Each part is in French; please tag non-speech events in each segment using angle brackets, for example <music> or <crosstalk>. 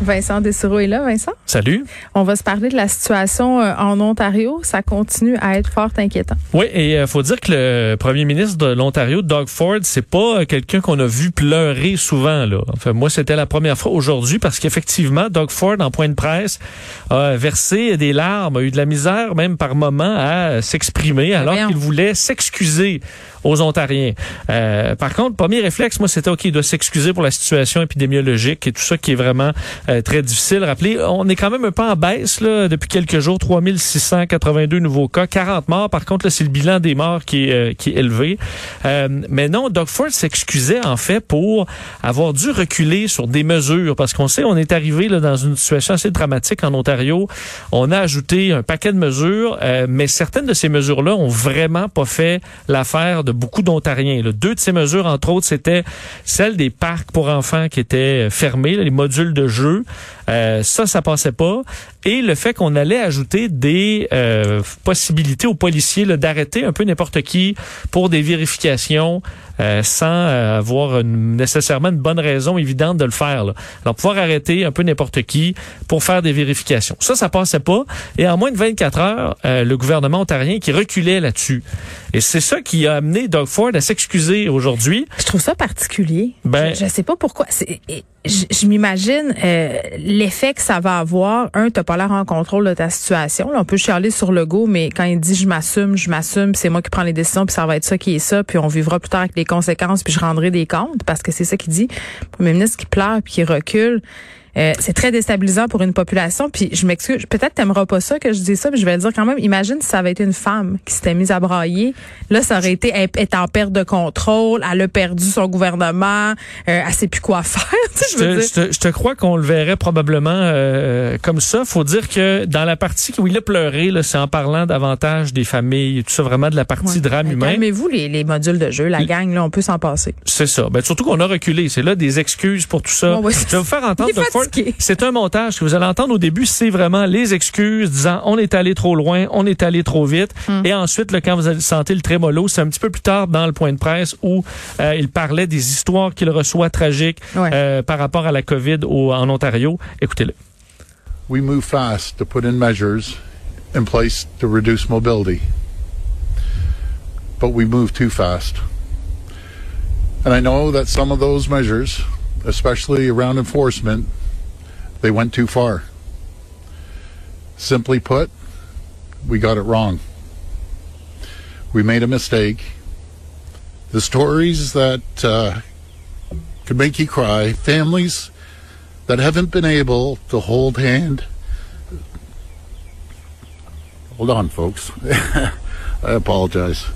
Vincent Dessureau est là, Vincent? Salut. On va se parler de la situation euh, en Ontario. Ça continue à être fort inquiétant. Oui, et il faut dire que le premier ministre de l'Ontario, Doug Ford, c'est pas quelqu'un qu'on a vu pleurer souvent. Là. Enfin, moi, c'était la première fois aujourd'hui parce qu'effectivement, Doug Ford, en point de presse, a versé des larmes, a eu de la misère même par moment à s'exprimer alors qu'il voulait s'excuser aux Ontariens. Euh, par contre, premier réflexe, moi, c'était OK, il doit s'excuser pour la situation épidémiologique et tout ça qui est vraiment euh, très difficile. Rappelez, on est quand même un peu en baisse là, depuis quelques jours, 3682 nouveaux cas, 40 morts. Par contre, c'est le bilan des morts qui euh, qui est élevé. Euh, mais non, Doug Ford s'excusait en fait pour avoir dû reculer sur des mesures parce qu'on sait, on est arrivé là, dans une situation assez dramatique en Ontario. On a ajouté un paquet de mesures, mais certaines de ces mesures-là ont vraiment pas fait l'affaire beaucoup d'Ontariens. Deux de ces mesures, entre autres, c'était celle des parcs pour enfants qui étaient fermés, les modules de jeu. Euh, ça, ça passait pas. Et le fait qu'on allait ajouter des euh, possibilités aux policiers d'arrêter un peu n'importe qui pour des vérifications euh, sans avoir nécessairement une bonne raison évidente de le faire. Alors, pouvoir arrêter un peu n'importe qui pour faire des vérifications. Ça, ça passait pas. Et en moins de 24 heures, le gouvernement ontarien qui reculait là-dessus. Et c'est ça qui a amené Doug Ford à s'excuser aujourd'hui. Je trouve ça particulier. Ben, je, je sais pas pourquoi. Je, je m'imagine euh, l'effet que ça va avoir. Un, t'as pas l'air en contrôle de ta situation. Là, on peut chialer sur le go, mais quand il dit je m'assume, je m'assume, c'est moi qui prends les décisions, puis ça va être ça qui est ça, puis on vivra plus tard avec les conséquences, puis je rendrai des comptes, parce que c'est ça qu'il dit. Le premier ministre qui pleure puis qui recule. Euh, c'est très déstabilisant pour une population. Puis je m'excuse, peut-être t'aimeras pas ça que je dis ça, mais je vais le dire quand même. Imagine si ça avait été une femme qui s'était mise à brailler. Là, ça aurait été est en perte de contrôle, elle a perdu son gouvernement, euh, elle sait plus quoi <laughs> faire. je, te, je, te, crois qu'on le verrait probablement euh, comme ça. Faut dire que dans la partie où il a pleuré, c'est en parlant davantage des familles tout ça, vraiment de la partie drame humain. Mais vous les, les, modules de jeu, la gang, là, on peut s'en passer. C'est ça. Ben, surtout qu'on a reculé. C'est là des excuses pour tout ça. je vais vous faire entendre c'est un montage que vous allez entendre au début, c'est vraiment les excuses disant on est allé trop loin, on est allé trop vite. Hmm. Et ensuite, là, quand vous allez sentir le trémolo, c'est un petit peu plus tard dans le point de presse où euh, il parlait des histoires qu'il reçoit tragiques euh, par rapport à la COVID au, en Ontario. Écoutez-le. We move fast to put in measures in place to reduce mobility. But we move too fast. And I know that some of those measures, especially around enforcement, They went too far. Simply put, we got it wrong. We made a mistake. The stories that uh, could make you cry, families that haven't been able to hold hand. Hold on, folks. <laughs> I apologize.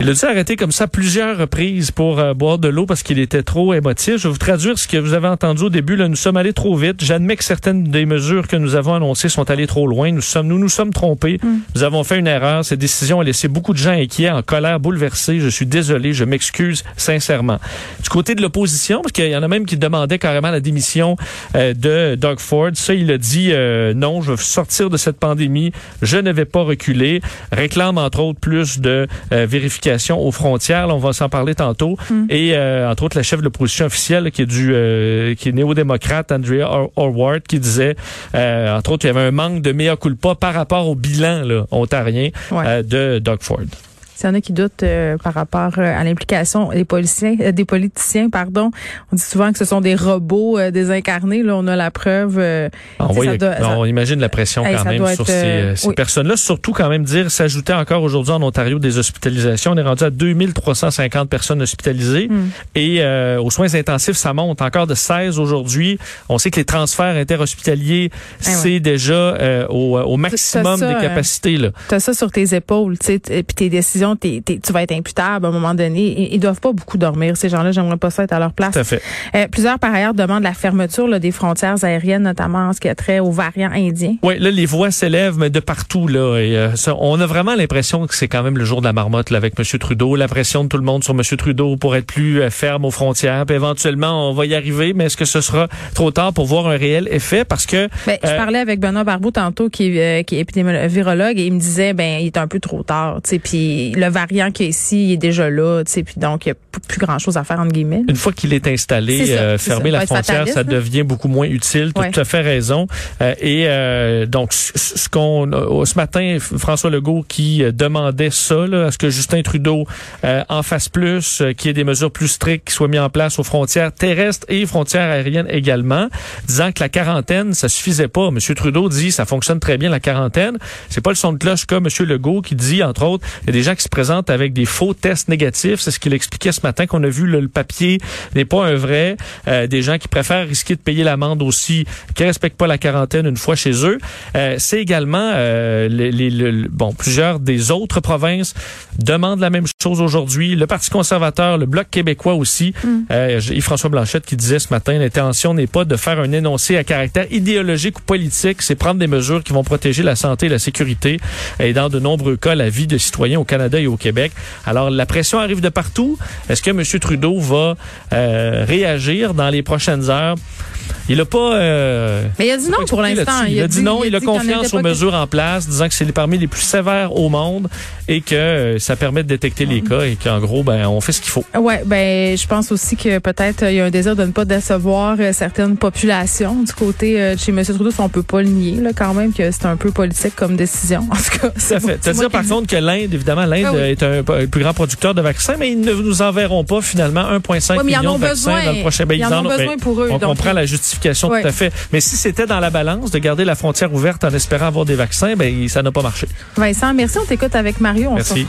Il a dû arrêter comme ça plusieurs reprises pour euh, boire de l'eau parce qu'il était trop émotif. Je vais vous traduire ce que vous avez entendu au début. Là, nous sommes allés trop vite. J'admets que certaines des mesures que nous avons annoncées sont allées trop loin. Nous sommes, nous nous sommes trompés. Mm. Nous avons fait une erreur. Cette décision a laissé beaucoup de gens inquiets, en colère, bouleversés. Je suis désolé. Je m'excuse sincèrement. Du côté de l'opposition, parce qu'il y en a même qui demandaient carrément la démission euh, de Doug Ford. Ça, il a dit euh, non. Je veux sortir de cette pandémie. Je ne vais pas reculer. Réclame entre autres plus de vérification aux frontières. on va s'en parler tantôt. Mm. Et euh, entre autres, la chef de l'opposition officielle qui est du euh, qui est néo-démocrate, Andrea Horwath, qui disait, euh, entre autres, il y avait un manque de mea culpa par rapport au bilan là, ontarien de Doug Ford. S'il y en a qui doutent euh, par rapport euh, à l'implication des policiers, euh, des politiciens, pardon, on dit souvent que ce sont des robots désincarnés. Là, on a la preuve. Ah, on, imagine la pression quand même sur ces, ces personnes-là. Surtout quand même dire, s'ajouter encore aujourd'hui en Ontario des hospitalisations. On est rendu à 2350 personnes hospitalisées. Hmm. Et aux soins intensifs, ça monte encore de 16 aujourd'hui. On sait que les transferts interhospitaliers, eh c'est déjà au, au, maximum des capacités. Tu as ça sur tes épaules, tu sais, puis tes décisions tu vas être imputable à un moment donné. Ils, doivent pas beaucoup dormir, ces gens-là. J'aimerais pas ça être à leur place. Tout à fait. Euh, plusieurs, par ailleurs, demandent la fermeture des frontières aériennes, notamment en ce qui a trait aux variants indiens. Oui, là, les voix s'élèvent, mais de partout. là. Et, euh, on a vraiment l'impression que c'est quand même le jour de la marmotte là, avec M. Trudeau. La pression de tout le monde sur M. Trudeau pour être plus euh, ferme aux frontières. Puis éventuellement, on va y arriver, mais est-ce que ce sera trop tard pour voir un réel effet? Parce que... Ben, je parlais avec Benoît Barbeau tantôt, qui, qui est épidémiologue, et il me disait, ben il est un peu trop tard. Puis le variant qui est ici, il est déjà là. Puis donc, il n'y a plus grand-chose à faire, entre guillemets. Une fois qu'il est installé, euh, fermer la frontière, ça devient beaucoup moins utile. Tu as tout à fait raison. Euh, et euh, donc, ce qu'on ce matin, François Legault qui demandait ça, là, à ce que Justin Trudeau en fasse plus, qu'il y ait des mesures plus strictes qui soient mises en place aux frontières terrestres et frontières aériennes également, disant que la quarantaine, ça suffisait pas. Monsieur Trudeau dit ça fonctionne très bien la quarantaine. C'est pas le son de cloche comme Monsieur Legault qui dit entre autres, il y a des gens qui se présentent avec des faux tests négatifs. C'est ce qu'il expliquait ce matin qu'on a vu le, papier n'est pas un vrai. Euh, des gens qui préfèrent risquer de payer l'amende aussi, qui respectent pas la quarantaine une fois chez eux. Euh, c'est également euh, les, les, bon plusieurs des autres provinces demandent la même chose aujourd'hui. Le Parti conservateur, le Bloc québécois aussi. Mm. Yves-François Blanchette qui disait ce matin, l'intention n'est pas de faire un énoncé à caractère idéologique ou politique, c'est prendre des mesures qui vont protéger la santé et la sécurité et dans de nombreux cas la vie de citoyens au Canada au Québec. Alors la pression arrive de partout. Est-ce que M. Trudeau va euh, réagir dans les prochaines heures? Il a pas. Euh, mais il a dit non pour l'instant. Il, a dit, non. Il, a, confiance aux mesures en place, disant que c'est parmi les plus sévères au monde et que euh, ça permet de détecter les cas et qu'en gros, ben, on fait ce qu'il faut. Ouais, ben, je pense aussi que peut-être il y a un désir de ne pas décevoir euh, certaines populations du côté de chez M. Trudeau. On peut pas le nier, là, quand même, que c'est un peu politique comme décision. <laughs> En tout cas, ça fait. C'est-à-dire, par contre, que l'Inde, évidemment, l'Inde ah est un, plus grand producteur de vaccins, mais ils ne nous enverront pas finalement 1,5 million de vaccins dans le prochain. Ben, ils, en ont besoin pour eux. On comprend la justification tout à fait. Mais si c'était dans la balance de garder la frontière ouverte en espérant avoir des vaccins, ben ça n'a pas marché. Vincent, merci. On t'écoute avec Mario. On merci.